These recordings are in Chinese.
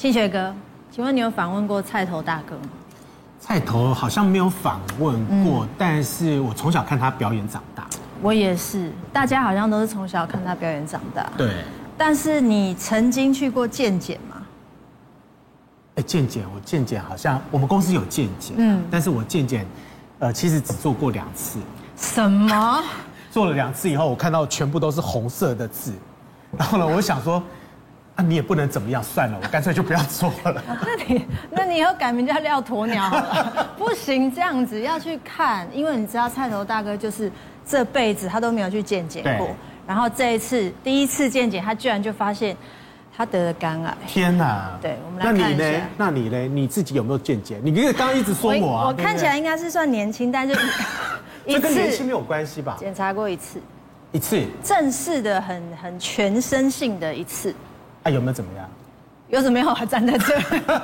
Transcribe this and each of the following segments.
庆学哥，请问你有访问过菜头大哥吗？菜头好像没有访问过，嗯、但是我从小看他表演长大。我也是，大家好像都是从小看他表演长大。对。但是你曾经去过健检吗？哎，健检，我健检好像我们公司有健检，嗯，但是我健检，呃，其实只做过两次。什么？做了两次以后，我看到全部都是红色的字，然后呢，我想说，啊，你也不能怎么样，算了，我干脆就不要做了。那你，那你以后改名叫廖鸵鸟好了。不行，这样子要去看，因为你知道菜头大哥就是这辈子他都没有去健检过，然后这一次第一次健检，他居然就发现他得了肝癌。天哪！对，我们来看一下。那你呢？那你呢？你自己有没有见检？你刚刚一直说我啊。我，我看起来应该是算年轻，但是。这跟年轻没有关系吧？检查过一次，一次正式的很很全身性的一次，啊有没有怎么样？有怎么样？还站在这，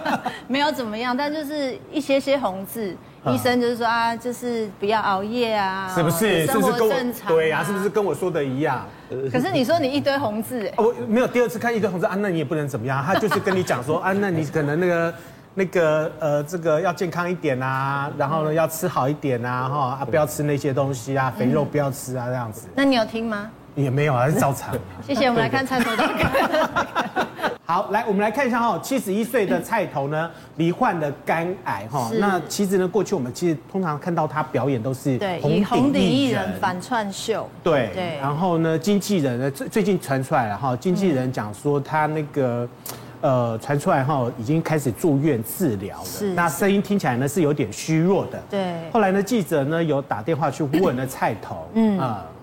没有怎么样，但就是一些些红字，医生就是说啊，就是不要熬夜啊，是不是？生活正常，对呀，是不是跟我说的一样？可是你说你一堆红字，哎，我没有第二次看一堆红字啊，那你也不能怎么样，他就是跟你讲说 啊，那你可能那个。那个呃，这个要健康一点啊，然后呢要吃好一点啊，哈啊不要吃那些东西啊，肥肉不要吃啊，这样子。那你有听吗？也没有啊，是照常。谢谢，我们来看菜头大哥。好，来我们来看一下哈，七十一岁的菜头呢，罹患了肝癌哈。那其实呢，过去我们其实通常看到他表演都是红顶艺人反串秀。对对。然后呢，经纪人呢最最近传出来了哈，经纪人讲说他那个。呃，传出来哈已经开始住院治疗了。是，那声音听起来呢是有点虚弱的。对。后来呢，记者呢有打电话去问了菜头，嗯啊、呃，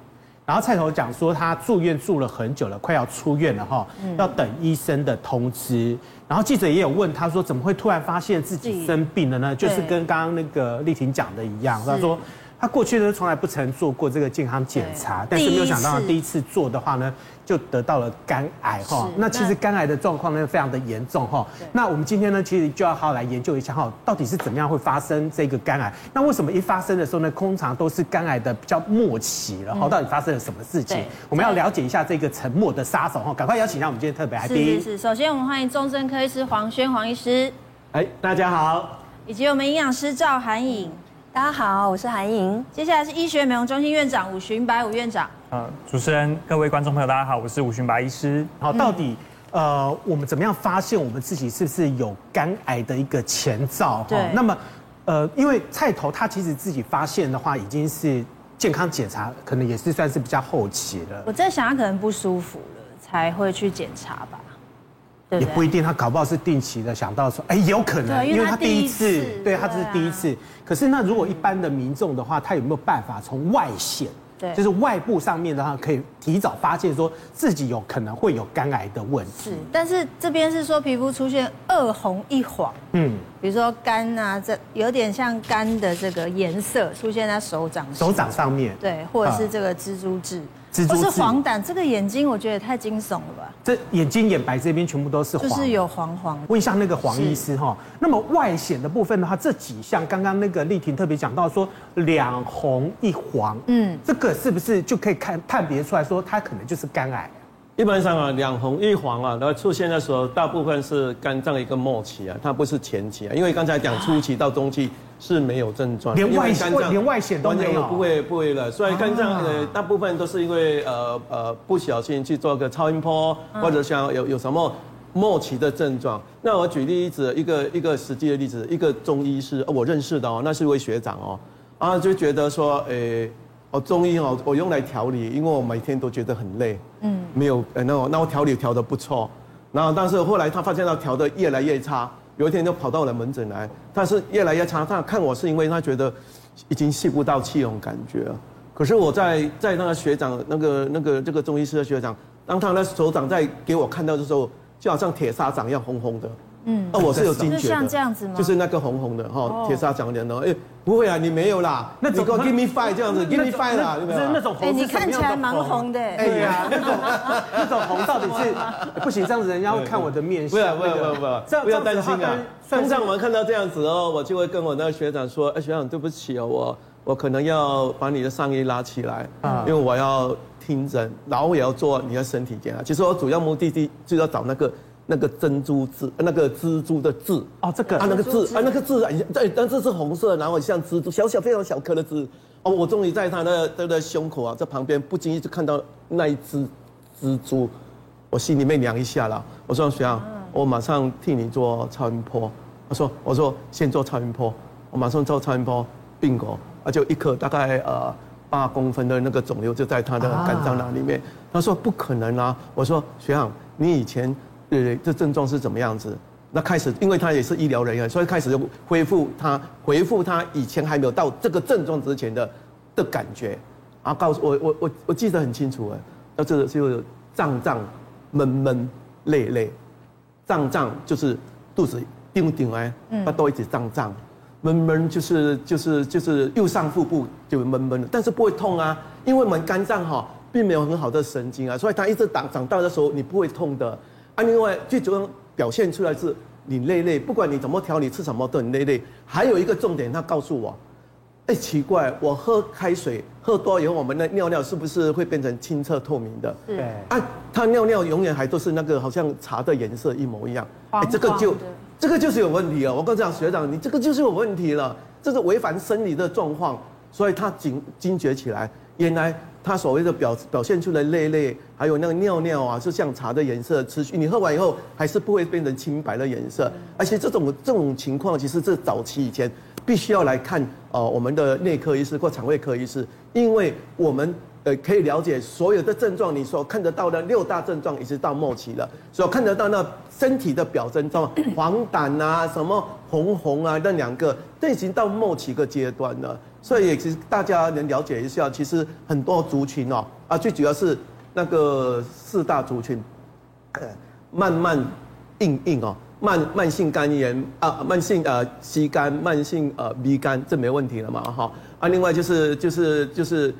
然后菜头讲说他住院住了很久了，快要出院了哈，要等医生的通知。然后记者也有问他说，怎么会突然发现自己生病了呢？就是跟刚刚那个丽婷讲的一样，他说。他过去呢，从来不曾做过这个健康检查，但是没有想到第一次做的话呢，就得到了肝癌哈。那其实肝癌的状况呢，非常的严重哈。那我们今天呢，其实就要好好来研究一下哈，到底是怎么样会发生这个肝癌？那为什么一发生的时候呢，通常都是肝癌的比较末期了哈？到底发生了什么事情？我们要了解一下这个沉默的杀手哈，赶快邀请一下我们今天特别来宾。是是是，首先我们欢迎重症科医师黄轩黄医师。哎，大家好。以及我们营养师赵涵颖。大家好，我是韩莹。接下来是医学美容中心院长伍荀白伍院长。呃，主持人、各位观众朋友，大家好，我是伍荀白医师。好，到底呃，我们怎么样发现我们自己是不是有肝癌的一个前兆？对。那么，呃，因为菜头他其实自己发现的话，已经是健康检查，可能也是算是比较后期了。我在想，他可能不舒服了，才会去检查吧。也不一定，他搞不好是定期的想到说，哎，有可能，因为他第一次，对他这是第一次。可是那如果一般的民众的话，他有没有办法从外显，对，就是外部上面的话，可以提早发现说自己有可能会有肝癌的问题？是，但是这边是说皮肤出现二红一黄，嗯，比如说肝啊，这有点像肝的这个颜色出现在手掌，手掌上面，对，或者是这个蜘蛛痣。不是黄疸，这个眼睛我觉得也太惊悚了吧？这眼睛眼白这边全部都是黄，就是有黄黄。问一下那个黄医师哈，那么外显的部分的话，这几项刚刚那个丽婷特别讲到说两红一黄，嗯，这个是不是就可以看判别出来说它可能就是肝癌？一般上啊，两红一黄啊，然后出现的时候，大部分是肝脏一个末期啊，它不是前期啊，因为刚才讲初期到中期。是没有症状，连外肝脏连外显都没有，不会不会了。所以肝脏呃大部分都是因为呃呃不小心去做个超音波，或者像有有什么末期的症状。那我举例子，一个一个实际的例子，一个中医师我认识的哦，那是一位学长哦，啊就觉得说，诶，我中医哦，我用来调理，因为我每天都觉得很累，嗯，没有呃那我那我调理调的不错，然后但是后来他发现他调的越来越差。有一天就跑到我的门诊来，但是越来越差。他看我是因为他觉得已经吸不到气那种感觉。可是我在在那个学长那个那个这个中医师的学长，当他的手掌在给我看到的时候，就好像铁砂掌一样红红的。嗯，哦，我是有惊觉的，就像这样子吗？就是那个红红的哈，铁砂掌脸的。哎，不会啊，你没有啦。那你给我 give me five 这样子，give me five 啦，有没有？那种红，你看起来蛮红的。哎呀，那 种那种红到底是 不行，这样子人家会看我的面相。不要不要不要，不要担心啊。通常我们看到这样子哦，我就会跟我那个学长说，哎，学长对不起哦，我我可能要把你的上衣拉起来，因为我要听诊，然后我也要做你的身体检查。其实我主要目的地就是要找那个。那个珍珠字，那个蜘蛛的字哦，这个啊，那个字啊，那个字啊，对，但这是红色，然后像蜘蛛，小小非常小颗的字。哦，我终于在他的他的胸口啊，在旁边不经意就看到那一只蜘蛛，我心里面凉一下了。我说学长，我马上替你做超音波。他说，我说先做超音波，我马上做超音波，病狗啊，就一颗大概呃八公分的那个肿瘤就在他的肝脏那里面。他说不可能啊，我说学长，你以前。对对，这症状是怎么样子？那开始，因为他也是医疗人员，所以开始就恢复他，回复他以前还没有到这个症状之前的的感觉。然后告诉我，我我我记得很清楚啊，那这个就胀胀、闷闷、累累，胀胀就是肚子顶顶哎，它都一直胀胀，闷闷就是就是就是右上腹部就闷闷的，但是不会痛啊，因为我们肝脏哈并没有很好的神经啊，所以它一直长长大的时候你不会痛的。啊，另外最主要表现出来是你累累，不管你怎么调，你吃什么都很累累。还有一个重点，他告诉我，哎，奇怪，我喝开水喝多以后，我们的尿尿是不是会变成清澈透明的？对。啊，他尿尿永远还都是那个好像茶的颜色一模一样。哎，这个就这个就是有问题了。我跟你讲，学长，你这个就是有问题了，这是违反生理的状况，所以他警惊觉起来，原来。他所谓的表表现出来泪泪，还有那个尿尿啊，是像茶的颜色，持续你喝完以后还是不会变成清白的颜色。而且这种这种情况，其实这早期以前必须要来看呃我们的内科医师或肠胃科医师，因为我们呃可以了解所有的症状，你所看得到的六大症状一直到末期了，所看得到那身体的表征，什么黄疸啊，什么红红啊，那两个都已经到末期个阶段了。所以其实大家能了解一下，其实很多族群哦，啊，最主要是那个四大族群，慢慢硬硬哦，慢慢性肝炎啊，慢性呃 C 肝，慢性呃 B 肝，这没问题了嘛哈。啊，另外就是就是就是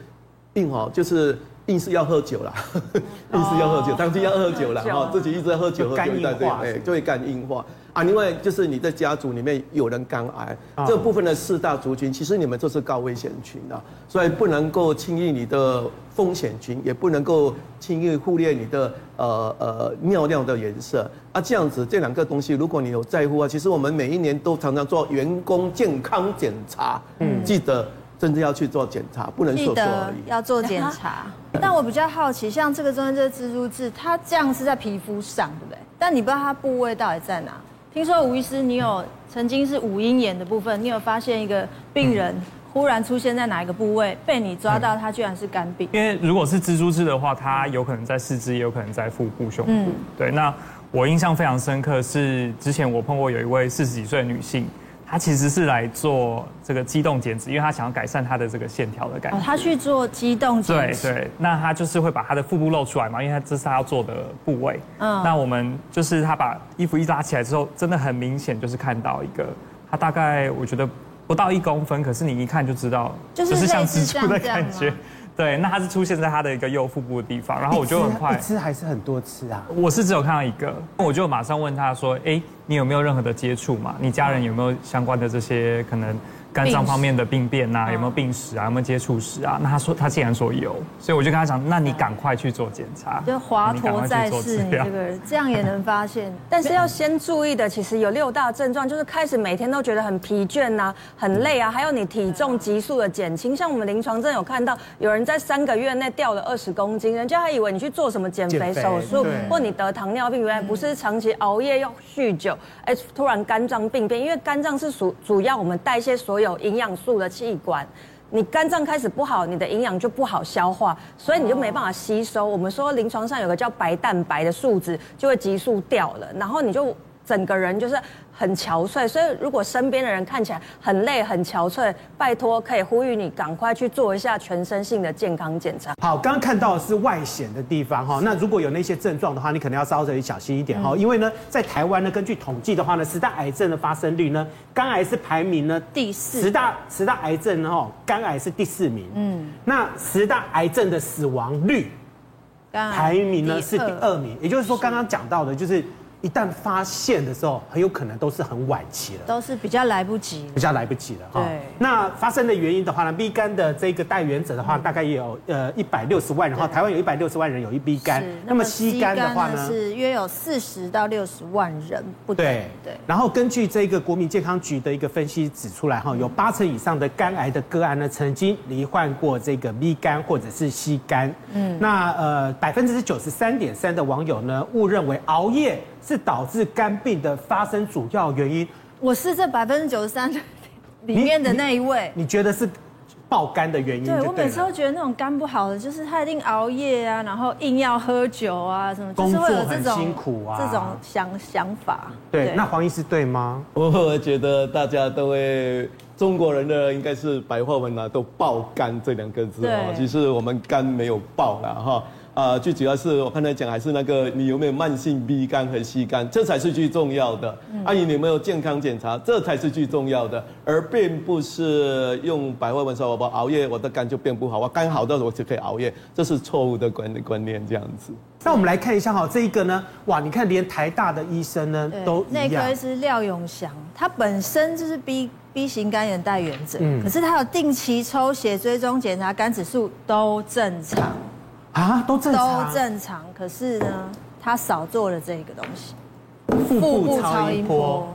硬哦，就是硬是要喝酒啦，硬是要喝酒，当天要喝酒啦哈，自己一直在喝酒，喝酒对对对，就会肝硬化。啊，另外就是你的家族里面有人肝癌，哦、这部分的四大族群，其实你们就是高危险群啊，所以不能够轻易你的风险群，也不能够轻易忽略你的呃呃尿尿的颜色。啊，这样子这两个东西，如果你有在乎啊，其实我们每一年都常常做员工健康检查，嗯，记得真的要去做检查，不能说说而已。要做检查。但我比较好奇，像这个中间这个蜘蛛痣，它这样是在皮肤上，对不对？但你不知道它部位到底在哪。听说吴医师，你有曾经是五阴眼的部分，你有发现一个病人忽然出现在哪一个部位，被你抓到，他居然是肝病。因为如果是蜘蛛痣的话，它有可能在四肢，也有可能在腹部、胸部。嗯，对。那我印象非常深刻是，之前我碰过有一位四十几岁的女性。他其实是来做这个机动减脂，因为他想要改善他的这个线条的感觉。哦，他去做机动减脂。对对，那他就是会把他的腹部露出来嘛，因为他这是他要做的部位。嗯。那我们就是他把衣服一拉起来之后，真的很明显就是看到一个，他大概我觉得不到一公分，可是你一看就知道，就是像蜘蛛的感觉。对，那它是出现在它的一个右腹部的地方，然后我就很快，一只还是很多次啊？我是只有看到一个，我就马上问他说：“哎，你有没有任何的接触嘛？你家人有没有相关的这些可能？”肝脏方面的病变呐、啊，有没有病史啊？有没有接触史啊？那他说他既然说有，所以我就跟他讲，那你赶快去做检查。就华佗在世，你这个人这样也能发现。但是要先注意的，其实有六大症状，就是开始每天都觉得很疲倦呐、啊，很累啊，还有你体重急速的减轻。像我们临床真的有看到有人在三个月内掉了二十公斤，人家还以为你去做什么减肥手术，或你得糖尿病，原来不是长期熬夜又酗酒，哎，突然肝脏病变，因为肝脏是属主要我们代谢所有。有营养素的器官，你肝脏开始不好，你的营养就不好消化，所以你就没办法吸收。我们说临床上有个叫白蛋白的数值就会急速掉了，然后你就整个人就是。很憔悴，所以如果身边的人看起来很累、很憔悴，拜托可以呼吁你赶快去做一下全身性的健康检查。好，刚刚看到的是外显的地方哈，那如果有那些症状的话，你可能要稍微小心一点哈，嗯、因为呢，在台湾呢，根据统计的话呢，十大癌症的发生率呢，肝癌是排名呢第四，十大十大癌症哈，肝癌是第四名，嗯，那十大癌症的死亡率，排名呢是第二名，也就是说刚刚讲到的就是。一旦发现的时候，很有可能都是很晚期了，都是比较来不及，比较来不及了哈。对。那发生的原因的话呢，B 肝的这个带原者的话，大概也有呃一百六十万人哈，台湾有一百六十万人有一 B 肝。那么 C 肝的话呢，是约有四十到六十万人不等。对对。然后根据这个国民健康局的一个分析指出来哈，有八成以上的肝癌的个案呢，曾经罹患过这个 B 肝或者是 C 肝。嗯。那呃百分之九十三点三的网友呢，误认为熬夜。是导致肝病的发生主要原因。我是这百分之九十三里面的那一位。你，你，你觉得是爆肝的原因对？对，我每次都觉得那种肝不好的，就是他一定熬夜啊，然后硬要喝酒啊，什么，就是会有这种辛苦啊，这种想想法。对，对那黄医师对吗？我觉得大家都会，中国人的应该是白话文啊，都爆肝这两个字啊，其实我们肝没有爆了哈。啊，最主要是我刚才讲，还是那个你有没有慢性 B 肝和 C 肝，这才是最重要的。阿姨，你有没有健康检查，这才是最重要的，而并不是用白话文说，我熬夜我的肝就变不好，我肝好的时候我就可以熬夜，这是错误的观观念，这样子。那我们来看一下哈，这一个呢，哇，你看连台大的医生呢都一样。内科医师廖永祥，他本身就是 B B 型肝炎带原者，嗯，可是他有定期抽血追踪检查，肝指数都正常。啊，都正常，都正常。可是呢，他少做了这个东西，腹部超音波，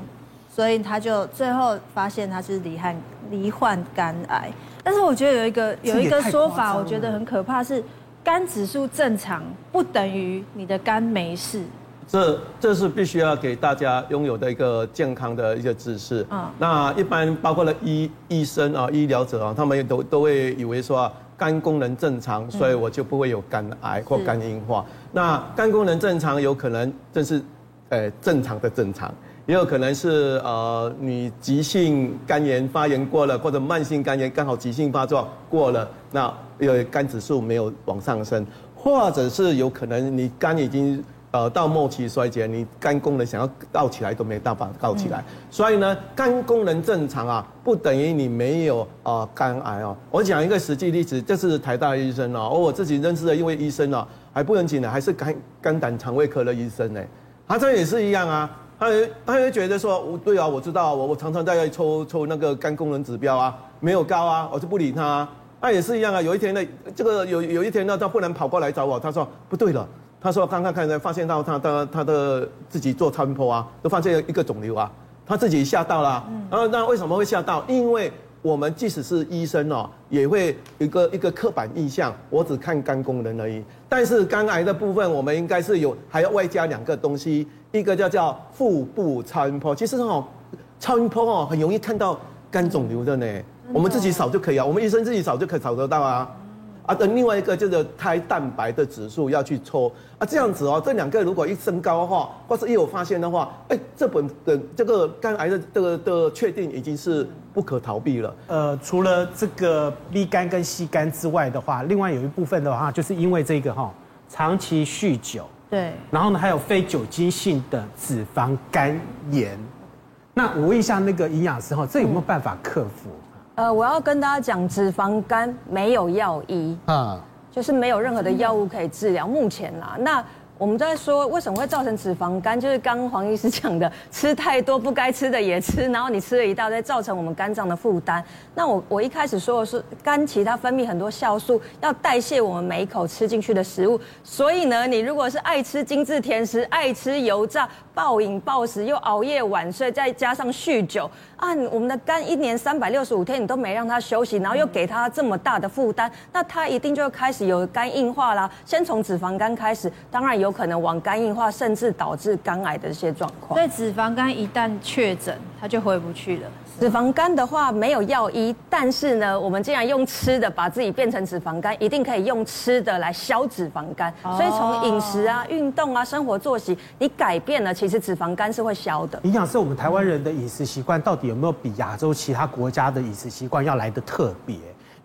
所以他就最后发现他是罹患罹患肝癌。但是我觉得有一个有一个说法，我觉得很可怕，是肝指数正常不等于你的肝没事。这这是必须要给大家拥有的一个健康的一个知识。啊，那一般包括了医医生啊、医疗者啊，他们也都都会以为说。肝功能正常，所以我就不会有肝癌或肝硬化。那肝功能正常，有可能这是，呃，正常的正常，也有可能是呃，你急性肝炎发炎过了，或者慢性肝炎刚好急性发作过了，那有肝指数没有往上升，或者是有可能你肝已经。呃，到末期衰竭，你肝功能想要倒起来都没办法倒起来。所以呢，肝功能正常啊，不等于你没有啊、呃、肝癌哦。我讲一个实际例子，这是台大医生哦，我自己认识的一位医生哦，还不严谨的，还是肝肝胆肠胃科的医生呢。他这也是一样啊，他他会觉得说，我对啊，我知道，我我常常在抽抽那个肝功能指标啊，没有高啊，我就不理他、啊。他也是一样啊，有一天呢，这个有有一天呢，他忽然跑过来找我，他说不对了。他说：“刚刚看才发现到他的他的自己做超音波啊，都发现一个肿瘤啊，他自己吓到了。然后那为什么会吓到？因为我们即使是医生哦，也会有一个一个刻板印象，我只看肝功能而已。但是肝癌的部分，我们应该是有还要外加两个东西，一个叫叫腹部超音波。其实哦，超音波哦很容易看到肝肿瘤的呢，我们自己扫就可以啊，我们医生自己扫就可以扫得到啊。”啊，等另外一个就是胎蛋白的指数要去抽啊，这样子哦，这两个如果一升高的话，或是一有发现的话，哎，这本的这个肝癌的这个的确定已经是不可逃避了。呃，除了这个 B 肝跟 C 肝之外的话，另外有一部分的话，就是因为这个哈，长期酗酒，对，然后呢还有非酒精性的脂肪肝炎。那我问一下那个营养师哈，这有没有办法克服？呃，我要跟大家讲，脂肪肝没有药医啊，就是没有任何的药物可以治疗。目前啦，那。我们在说为什么会造成脂肪肝，就是刚黄医师讲的，吃太多不该吃的也吃，然后你吃了一大堆，造成我们肝脏的负担。那我我一开始说的是肝其他分泌很多酵素，要代谢我们每一口吃进去的食物。所以呢，你如果是爱吃精致甜食、爱吃油炸、暴饮暴食，又熬夜晚睡，再加上酗酒，啊，我们的肝一年三百六十五天你都没让它休息，然后又给它这么大的负担，那它一定就会开始有肝硬化啦。先从脂肪肝开始，当然有。有可能往肝硬化，甚至导致肝癌的一些状况。所以脂肪肝一旦确诊，它就回不去了。脂肪肝的话没有药医，但是呢，我们既然用吃的把自己变成脂肪肝，一定可以用吃的来消脂肪肝。所以从饮食啊、运动啊、生活作息，你改变了，其实脂肪肝是会消的。营养师，我们台湾人的饮食习惯到底有没有比亚洲其他国家的饮食习惯要来得特别？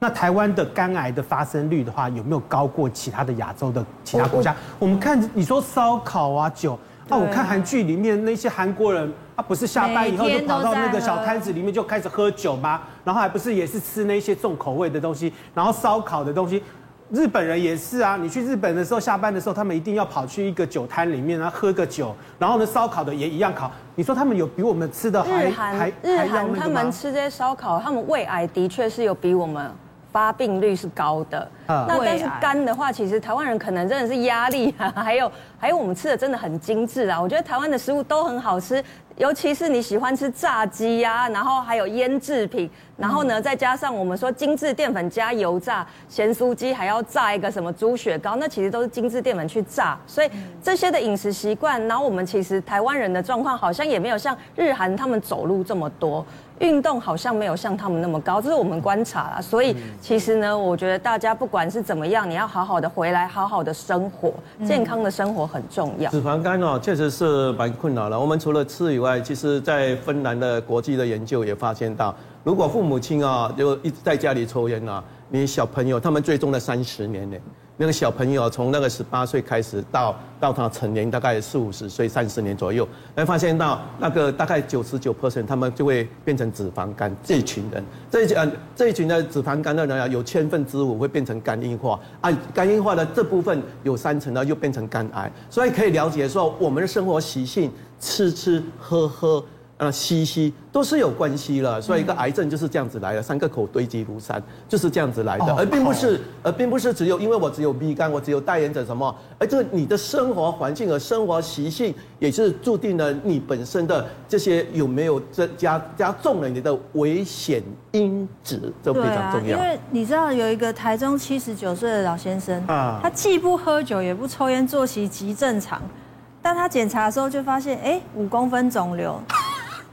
那台湾的肝癌的发生率的话，有没有高过其他的亚洲的其他国家？我们看你说烧烤啊酒啊，我看韩剧里面那些韩国人，他不是下班以后就跑到那个小摊子里面就开始喝酒吗？然后还不是也是吃那些重口味的东西，然后烧烤的东西，日本人也是啊，你去日本的时候，下班的时候，他们一定要跑去一个酒摊里面，然后喝个酒，然后呢，烧烤的也一样烤。你说他们有比我们吃的还日韩日韩他们吃这些烧烤，他们胃癌的确是有比我们。发病率是高的，那但是肝的话，其实台湾人可能真的是压力啊，还有 还有我们吃的真的很精致啊。我觉得台湾的食物都很好吃，尤其是你喜欢吃炸鸡呀，然后还有腌制品，然后呢再加上我们说精致淀粉加油炸咸酥鸡，还要炸一个什么猪血糕，那其实都是精致淀粉去炸，所以这些的饮食习惯，然后我们其实台湾人的状况好像也没有像日韩他们走路这么多。运动好像没有像他们那么高，这是我们观察啦。所以其实呢，我觉得大家不管是怎么样，你要好好的回来，好好的生活，健康的生活很重要。脂肪肝哦，确实是蛮困扰的。我们除了吃以外，其实在芬兰的国际的研究也发现到，如果父母亲啊就一直在家里抽烟啊，你小朋友他们追踪了三十年呢。那个小朋友从那个十八岁开始到到他成年，大概四五十岁，三十年左右，来发现到那个大概九十九 percent，他们就会变成脂肪肝。这一群人，这一群呃这一群的脂肪肝的人啊，有千分之五会变成肝硬化啊，肝硬化的这部分有三成呢，又变成肝癌。所以可以了解说，我们的生活习性，吃吃喝喝。呃，息息都是有关系了，所以一个癌症就是这样子来的，三个口堆积如山，就是这样子来的，而并不是，而并不是只有因为我只有 B 肝，我只有代言者什么，而这你的生活环境和生活习性也是注定了你本身的这些有没有增加加重了你的危险因子，这非常重要。因为你知道有一个台中七十九岁的老先生啊，他既不喝酒也不抽烟，作息极正常，但他检查的时候就发现，哎，五公分肿瘤。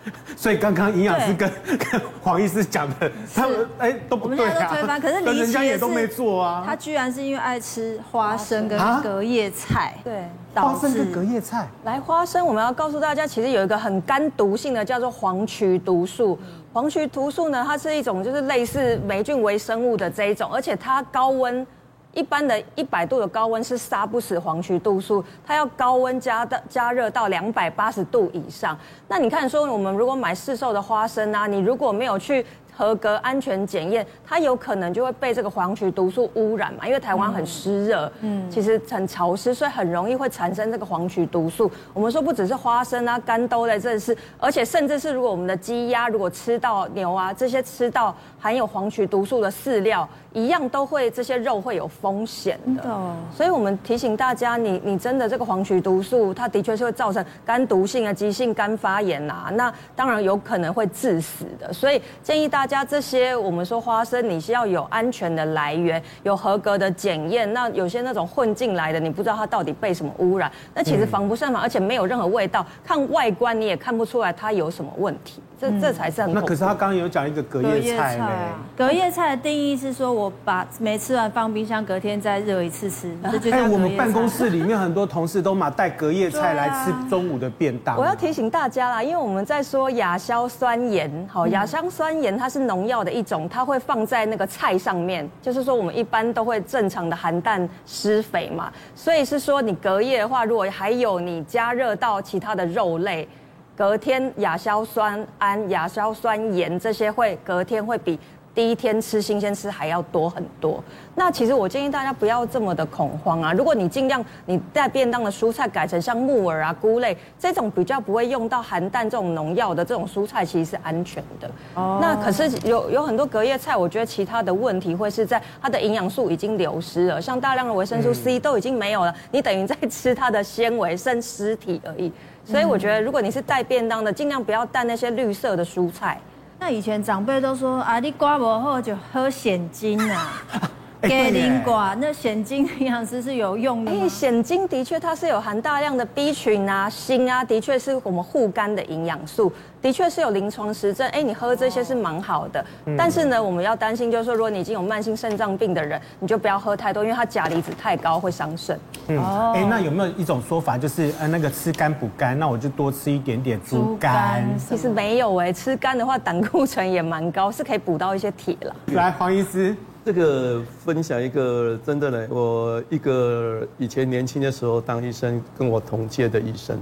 所以刚刚营养师跟 跟黄医师讲的，他们哎都不对啊。我们都推翻，可是 人家也都没做啊。他居然是因为爱吃花生跟隔夜菜，对，花生跟隔夜菜。来，花生我们要告诉大家，其实有一个很肝毒性的，叫做黄曲毒素。黄曲毒素呢，它是一种就是类似霉菌微生物的这一种，而且它高温。一般的一百度的高温是杀不死黄曲毒素，它要高温加到加热到两百八十度以上。那你看说，我们如果买市售的花生啊，你如果没有去。合格安全检验，它有可能就会被这个黄曲毒素污染嘛？因为台湾很湿热，嗯，其实很潮湿，所以很容易会产生这个黄曲毒素。我们说不只是花生啊、干豆类，这是，而且甚至是如果我们的鸡鸭如果吃到牛啊这些吃到含有黄曲毒素的饲料，一样都会这些肉会有风险的。所以我们提醒大家，你你真的这个黄曲毒素，它的确是会造成肝毒性啊、急性肝发炎呐、啊，那当然有可能会致死的。所以建议大家。这些，我们说花生，你是要有安全的来源，有合格的检验。那有些那种混进来的，你不知道它到底被什么污染，那其实防不胜防，而且没有任何味道，看外观你也看不出来它有什么问题。这这才是很。那可是他刚刚有讲一个隔夜菜呢。隔夜菜的定义是说，我把没吃完放冰箱，隔天再热一次吃。哎，我们办公室里面很多同事都嘛带隔夜菜来吃中午的便当。我要提醒大家啦，因为我们在说亚硝酸盐，好，亚硝酸盐它是农药的一种，它会放在那个菜上面，就是说我们一般都会正常的含氮施肥嘛，所以是说你隔夜的话，如果还有你加热到其他的肉类。隔天亚硝酸胺、亚硝酸盐这些会隔天会比第一天吃新鲜吃还要多很多。那其实我建议大家不要这么的恐慌啊！如果你尽量你带便当的蔬菜改成像木耳啊、菇类这种比较不会用到含氮这种农药的这种蔬菜，其实是安全的。哦。那可是有有很多隔夜菜，我觉得其他的问题会是在它的营养素已经流失了，像大量的维生素 C 都已经没有了，你等于在吃它的纤维剩尸体而已。所以我觉得，如果你是带便当的，尽量不要带那些绿色的蔬菜。那以前长辈都说啊，你刮不好就喝现金啊。给灵寡，那蚬精营养师是有用的。哎，蚬精的确它是有含大量的 B 群啊、锌啊，的确是我们护肝的营养素，的确是有临床实证。哎，你喝这些是蛮好的。哦、但是呢，我们要担心就是说，如果你已经有慢性肾脏病的人，你就不要喝太多，因为它钾离子太高会伤肾。嗯，哎，那有没有一种说法，就是呃那个吃肝补肝，那我就多吃一点点猪肝？其实没有哎，吃肝的话胆固醇也蛮高，是可以补到一些铁了。来，黄医师。这个分享一个真的呢，我一个以前年轻的时候当医生，跟我同届的医生，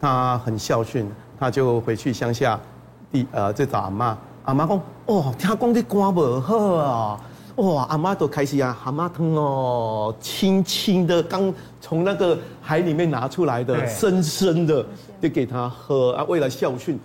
他很孝顺，他就回去乡下，地呃，再找阿妈，阿妈讲，哦，听讲你肝不好啊，哇，阿妈都开心啊，蛤蟆汤哦，轻轻的刚从那个海里面拿出来的，深深的就给他喝啊，为了孝顺，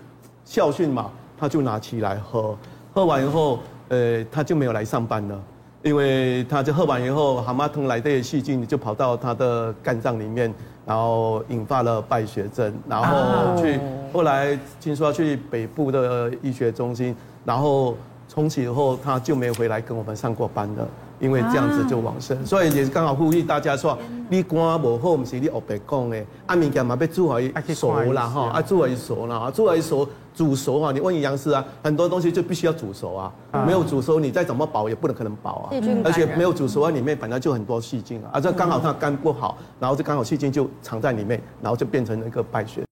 孝顺嘛，他就拿起来喝，喝完以后，呃，他就没有来上班了，因为他就喝完以后，蛤蟆藤来的细菌就跑到他的肝脏里面，然后引发了败血症，然后去后来听说要去北部的医学中心，然后。从此以后，他就没有回来跟我们上过班了，因为这样子就往生，啊、所以也是刚好呼吁大家说，你肝不好，不是你学白讲的，啊，物件嘛要煮好熟啦哈，啊，煮好熟啦，煮好熟煮熟啊，你问营养师啊，很多东西就必须要煮熟啊，没有煮熟，你再怎么保也不能可能保啊，而且没有煮熟啊，里面本来就很多细菌啊，啊，这刚好它肝不好，然后就刚好细菌就藏在里面，然后就变成一个败血。